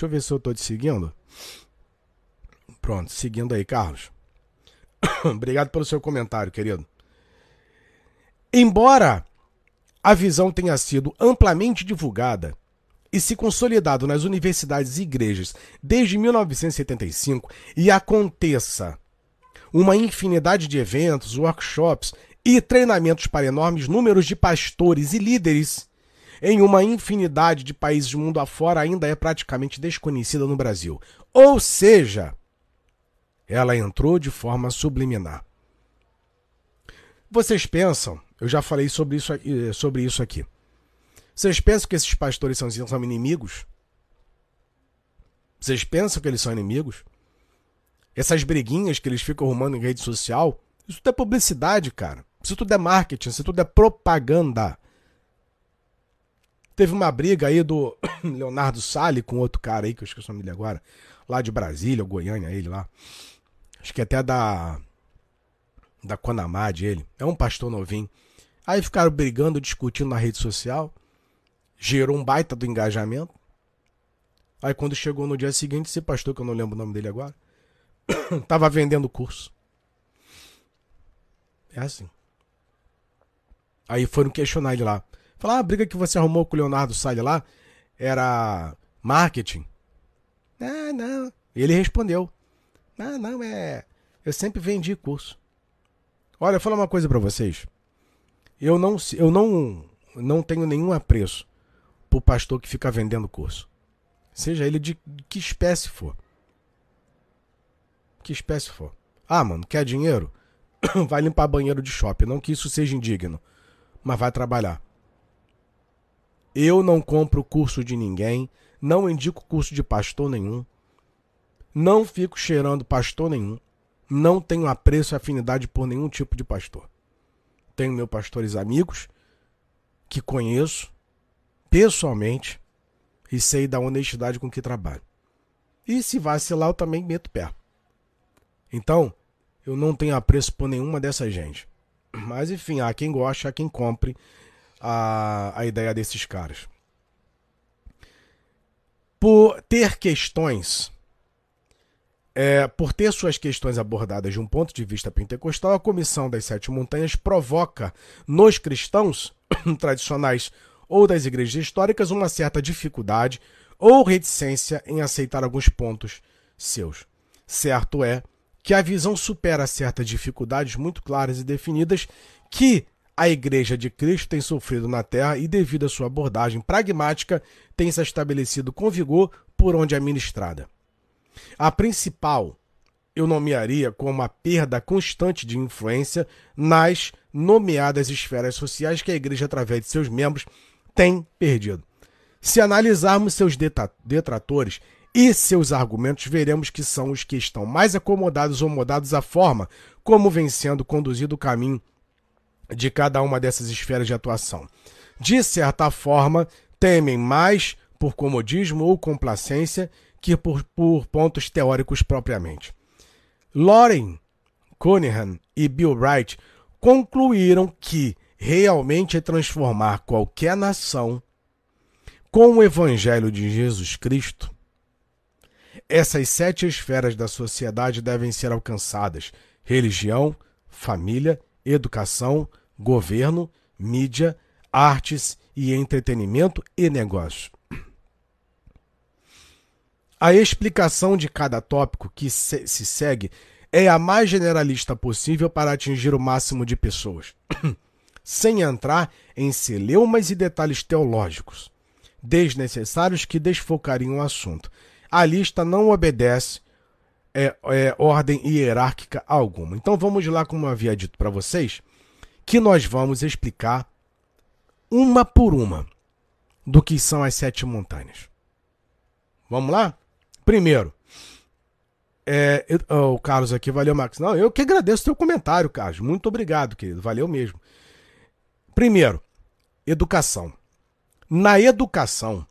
Deixa eu ver se eu tô te seguindo. Pronto, seguindo aí, Carlos. Obrigado pelo seu comentário, querido. Embora a visão tenha sido amplamente divulgada e se consolidado nas universidades e igrejas desde 1975 e aconteça uma infinidade de eventos, workshops e treinamentos para enormes números de pastores e líderes em uma infinidade de países do mundo afora ainda é praticamente desconhecida no Brasil. Ou seja, ela entrou de forma subliminar. Vocês pensam, eu já falei sobre isso, sobre isso aqui. Vocês pensam que esses pastores são, são inimigos? Vocês pensam que eles são inimigos? Essas briguinhas que eles ficam arrumando em rede social, isso tudo é publicidade, cara. Isso tudo é marketing, isso tudo é propaganda. Teve uma briga aí do Leonardo Sali com outro cara aí, que eu esqueci o nome dele agora, lá de Brasília, Goiânia, ele lá. Acho que até da. Da Conamad, ele. É um pastor novinho. Aí ficaram brigando, discutindo na rede social. Gerou um baita do engajamento. Aí quando chegou no dia seguinte, esse pastor, que eu não lembro o nome dele agora, tava vendendo curso. É assim. Aí foram questionar ele lá. Falar, ah, a briga que você arrumou com o Leonardo Salles lá era marketing. Ah, não. Ele respondeu. Ah, não, é. Eu sempre vendi curso. Olha, eu vou falar uma coisa para vocês. Eu não, eu não, não tenho nenhum apreço pro pastor que fica vendendo curso. Seja ele de que espécie for. Que espécie for. Ah, mano, quer dinheiro? vai limpar banheiro de shopping. Não que isso seja indigno. Mas vai trabalhar. Eu não compro curso de ninguém, não indico curso de pastor nenhum, não fico cheirando pastor nenhum, não tenho apreço e afinidade por nenhum tipo de pastor. Tenho meus pastores amigos que conheço pessoalmente e sei da honestidade com que trabalho. E se vacilar, eu também meto pé. Então, eu não tenho apreço por nenhuma dessa gente. Mas enfim, há quem goste, há quem compre a, a ideia desses caras. Por ter questões, é, por ter suas questões abordadas de um ponto de vista pentecostal, a Comissão das Sete Montanhas provoca nos cristãos tradicionais ou das igrejas históricas uma certa dificuldade ou reticência em aceitar alguns pontos seus. Certo é que a visão supera certas dificuldades muito claras e definidas que a Igreja de Cristo tem sofrido na Terra e, devido à sua abordagem pragmática, tem se estabelecido com vigor por onde é ministrada. A principal eu nomearia como a perda constante de influência nas nomeadas esferas sociais que a Igreja, através de seus membros, tem perdido. Se analisarmos seus detratores e seus argumentos, veremos que são os que estão mais acomodados ou modados à forma como vem sendo conduzido o caminho de cada uma dessas esferas de atuação. De certa forma, temem mais por comodismo ou complacência que por, por pontos teóricos propriamente. Loren Cunningham e Bill Wright concluíram que realmente é transformar qualquer nação com o Evangelho de Jesus Cristo, essas sete esferas da sociedade devem ser alcançadas: religião, família, educação, governo, mídia, artes e entretenimento e negócio. A explicação de cada tópico que se, se segue é a mais generalista possível para atingir o máximo de pessoas, sem entrar em celeumas e detalhes teológicos, desnecessários que desfocariam o assunto. A lista não obedece é, é, ordem hierárquica alguma. Então vamos lá, como eu havia dito para vocês, que nós vamos explicar uma por uma do que são as sete montanhas. Vamos lá? Primeiro, é, oh, o Carlos aqui, valeu, Max. Não, eu que agradeço o teu comentário, Carlos. Muito obrigado, querido. Valeu mesmo. Primeiro, educação. Na educação,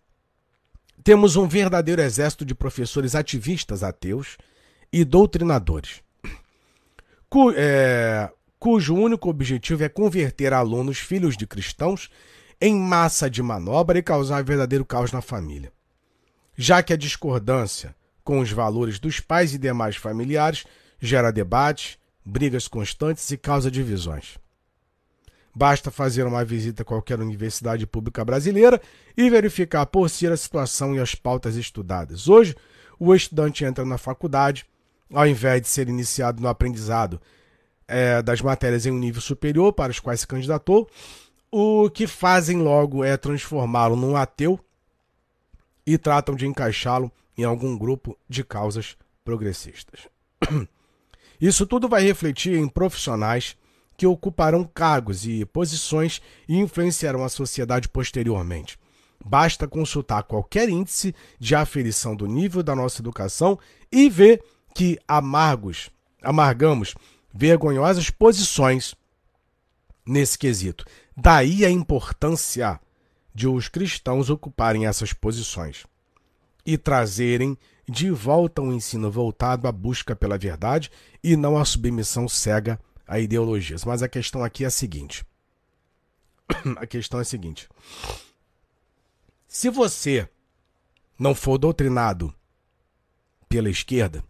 temos um verdadeiro exército de professores ativistas ateus e doutrinadores. Cu, é, cujo único objetivo é converter alunos filhos de cristãos em massa de manobra e causar verdadeiro caos na família. já que a discordância com os valores dos pais e demais familiares gera debates, brigas constantes e causa divisões. Basta fazer uma visita a qualquer universidade pública brasileira e verificar por si a situação e as pautas estudadas. Hoje, o estudante entra na faculdade, ao invés de ser iniciado no aprendizado é, das matérias em um nível superior para os quais se candidatou, o que fazem logo é transformá-lo num ateu e tratam de encaixá-lo em algum grupo de causas progressistas. Isso tudo vai refletir em profissionais que ocuparão cargos e posições e influenciarão a sociedade posteriormente. Basta consultar qualquer índice de aferição do nível da nossa educação e ver que amargos, amargamos vergonhosas posições nesse quesito. Daí a importância de os cristãos ocuparem essas posições e trazerem de volta um ensino voltado à busca pela verdade e não à submissão cega a ideologias. Mas a questão aqui é a seguinte: a questão é a seguinte. Se você não for doutrinado pela esquerda,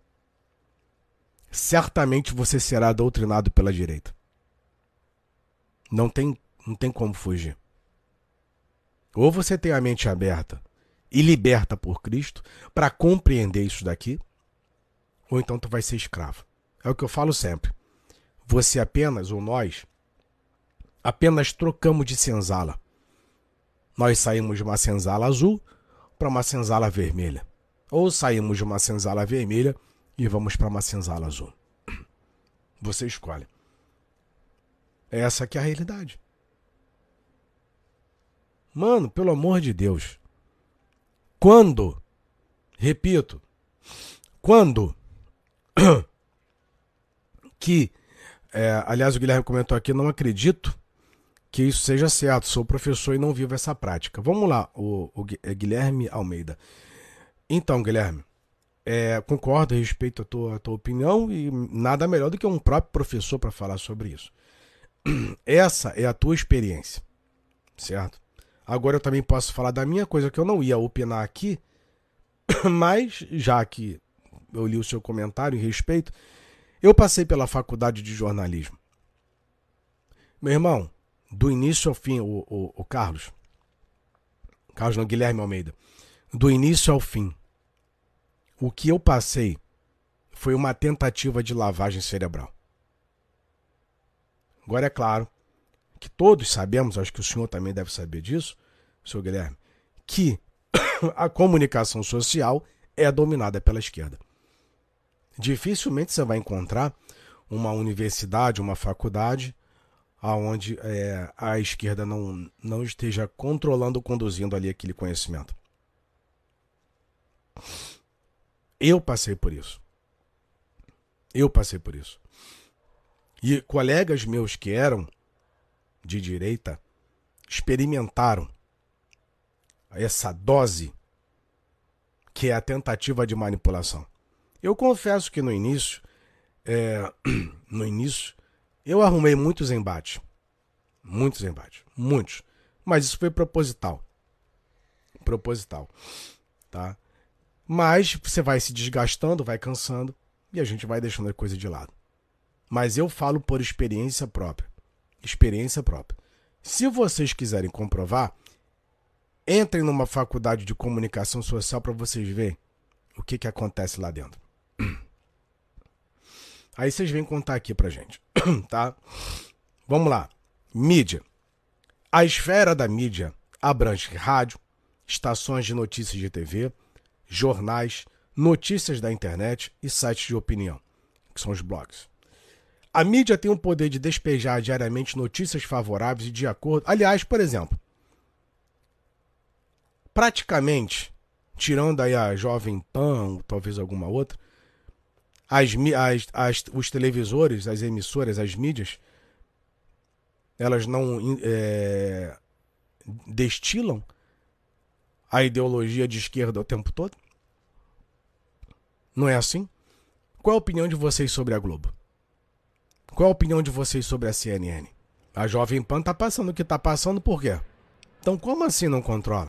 certamente você será doutrinado pela direita. Não tem, não tem como fugir. Ou você tem a mente aberta e liberta por Cristo para compreender isso daqui, ou então tu vai ser escravo. É o que eu falo sempre. Você apenas, ou nós, apenas trocamos de senzala. Nós saímos de uma senzala azul para uma senzala vermelha. Ou saímos de uma senzala vermelha e vamos para uma senzala azul. Você escolhe. Essa aqui é a realidade. Mano, pelo amor de Deus. Quando, repito, quando que, é, aliás, o Guilherme comentou aqui, não acredito que isso seja certo. Sou professor e não vivo essa prática. Vamos lá, o, o é Guilherme Almeida. Então, Guilherme, é, concordo, respeito a tua, a tua opinião e nada melhor do que um próprio professor para falar sobre isso. Essa é a tua experiência, certo? Agora eu também posso falar da minha coisa que eu não ia opinar aqui, mas já que eu li o seu comentário e respeito, eu passei pela faculdade de jornalismo. Meu irmão, do início ao fim, o, o, o Carlos, Carlos não, Guilherme Almeida, do início ao fim, o que eu passei foi uma tentativa de lavagem cerebral. Agora é claro que todos sabemos, acho que o senhor também deve saber disso, senhor Guilherme, que a comunicação social é dominada pela esquerda. Dificilmente você vai encontrar uma universidade, uma faculdade, aonde é, a esquerda não, não esteja controlando, conduzindo ali aquele conhecimento. Eu passei por isso. Eu passei por isso. E colegas meus que eram de direita experimentaram essa dose que é a tentativa de manipulação. Eu confesso que no início, é, no início, eu arrumei muitos embates. Muitos embates. Muitos. Mas isso foi proposital. Proposital. Tá? Mas você vai se desgastando, vai cansando e a gente vai deixando a coisa de lado. Mas eu falo por experiência própria. Experiência própria. Se vocês quiserem comprovar, entrem numa faculdade de comunicação social para vocês verem o que, que acontece lá dentro. Aí vocês vêm contar aqui pra gente, tá? Vamos lá. Mídia. A esfera da mídia abrange rádio, estações de notícias de TV, jornais, notícias da internet e sites de opinião, que são os blogs. A mídia tem o poder de despejar diariamente notícias favoráveis e de acordo. Aliás, por exemplo, praticamente, tirando aí a Jovem Pan, talvez alguma outra, as, as, as, os televisores, as emissoras, as mídias, elas não é, destilam a ideologia de esquerda o tempo todo? Não é assim? Qual a opinião de vocês sobre a Globo? Qual a opinião de vocês sobre a CNN? A Jovem Pan tá passando o que tá passando por quê? Então como assim não controla?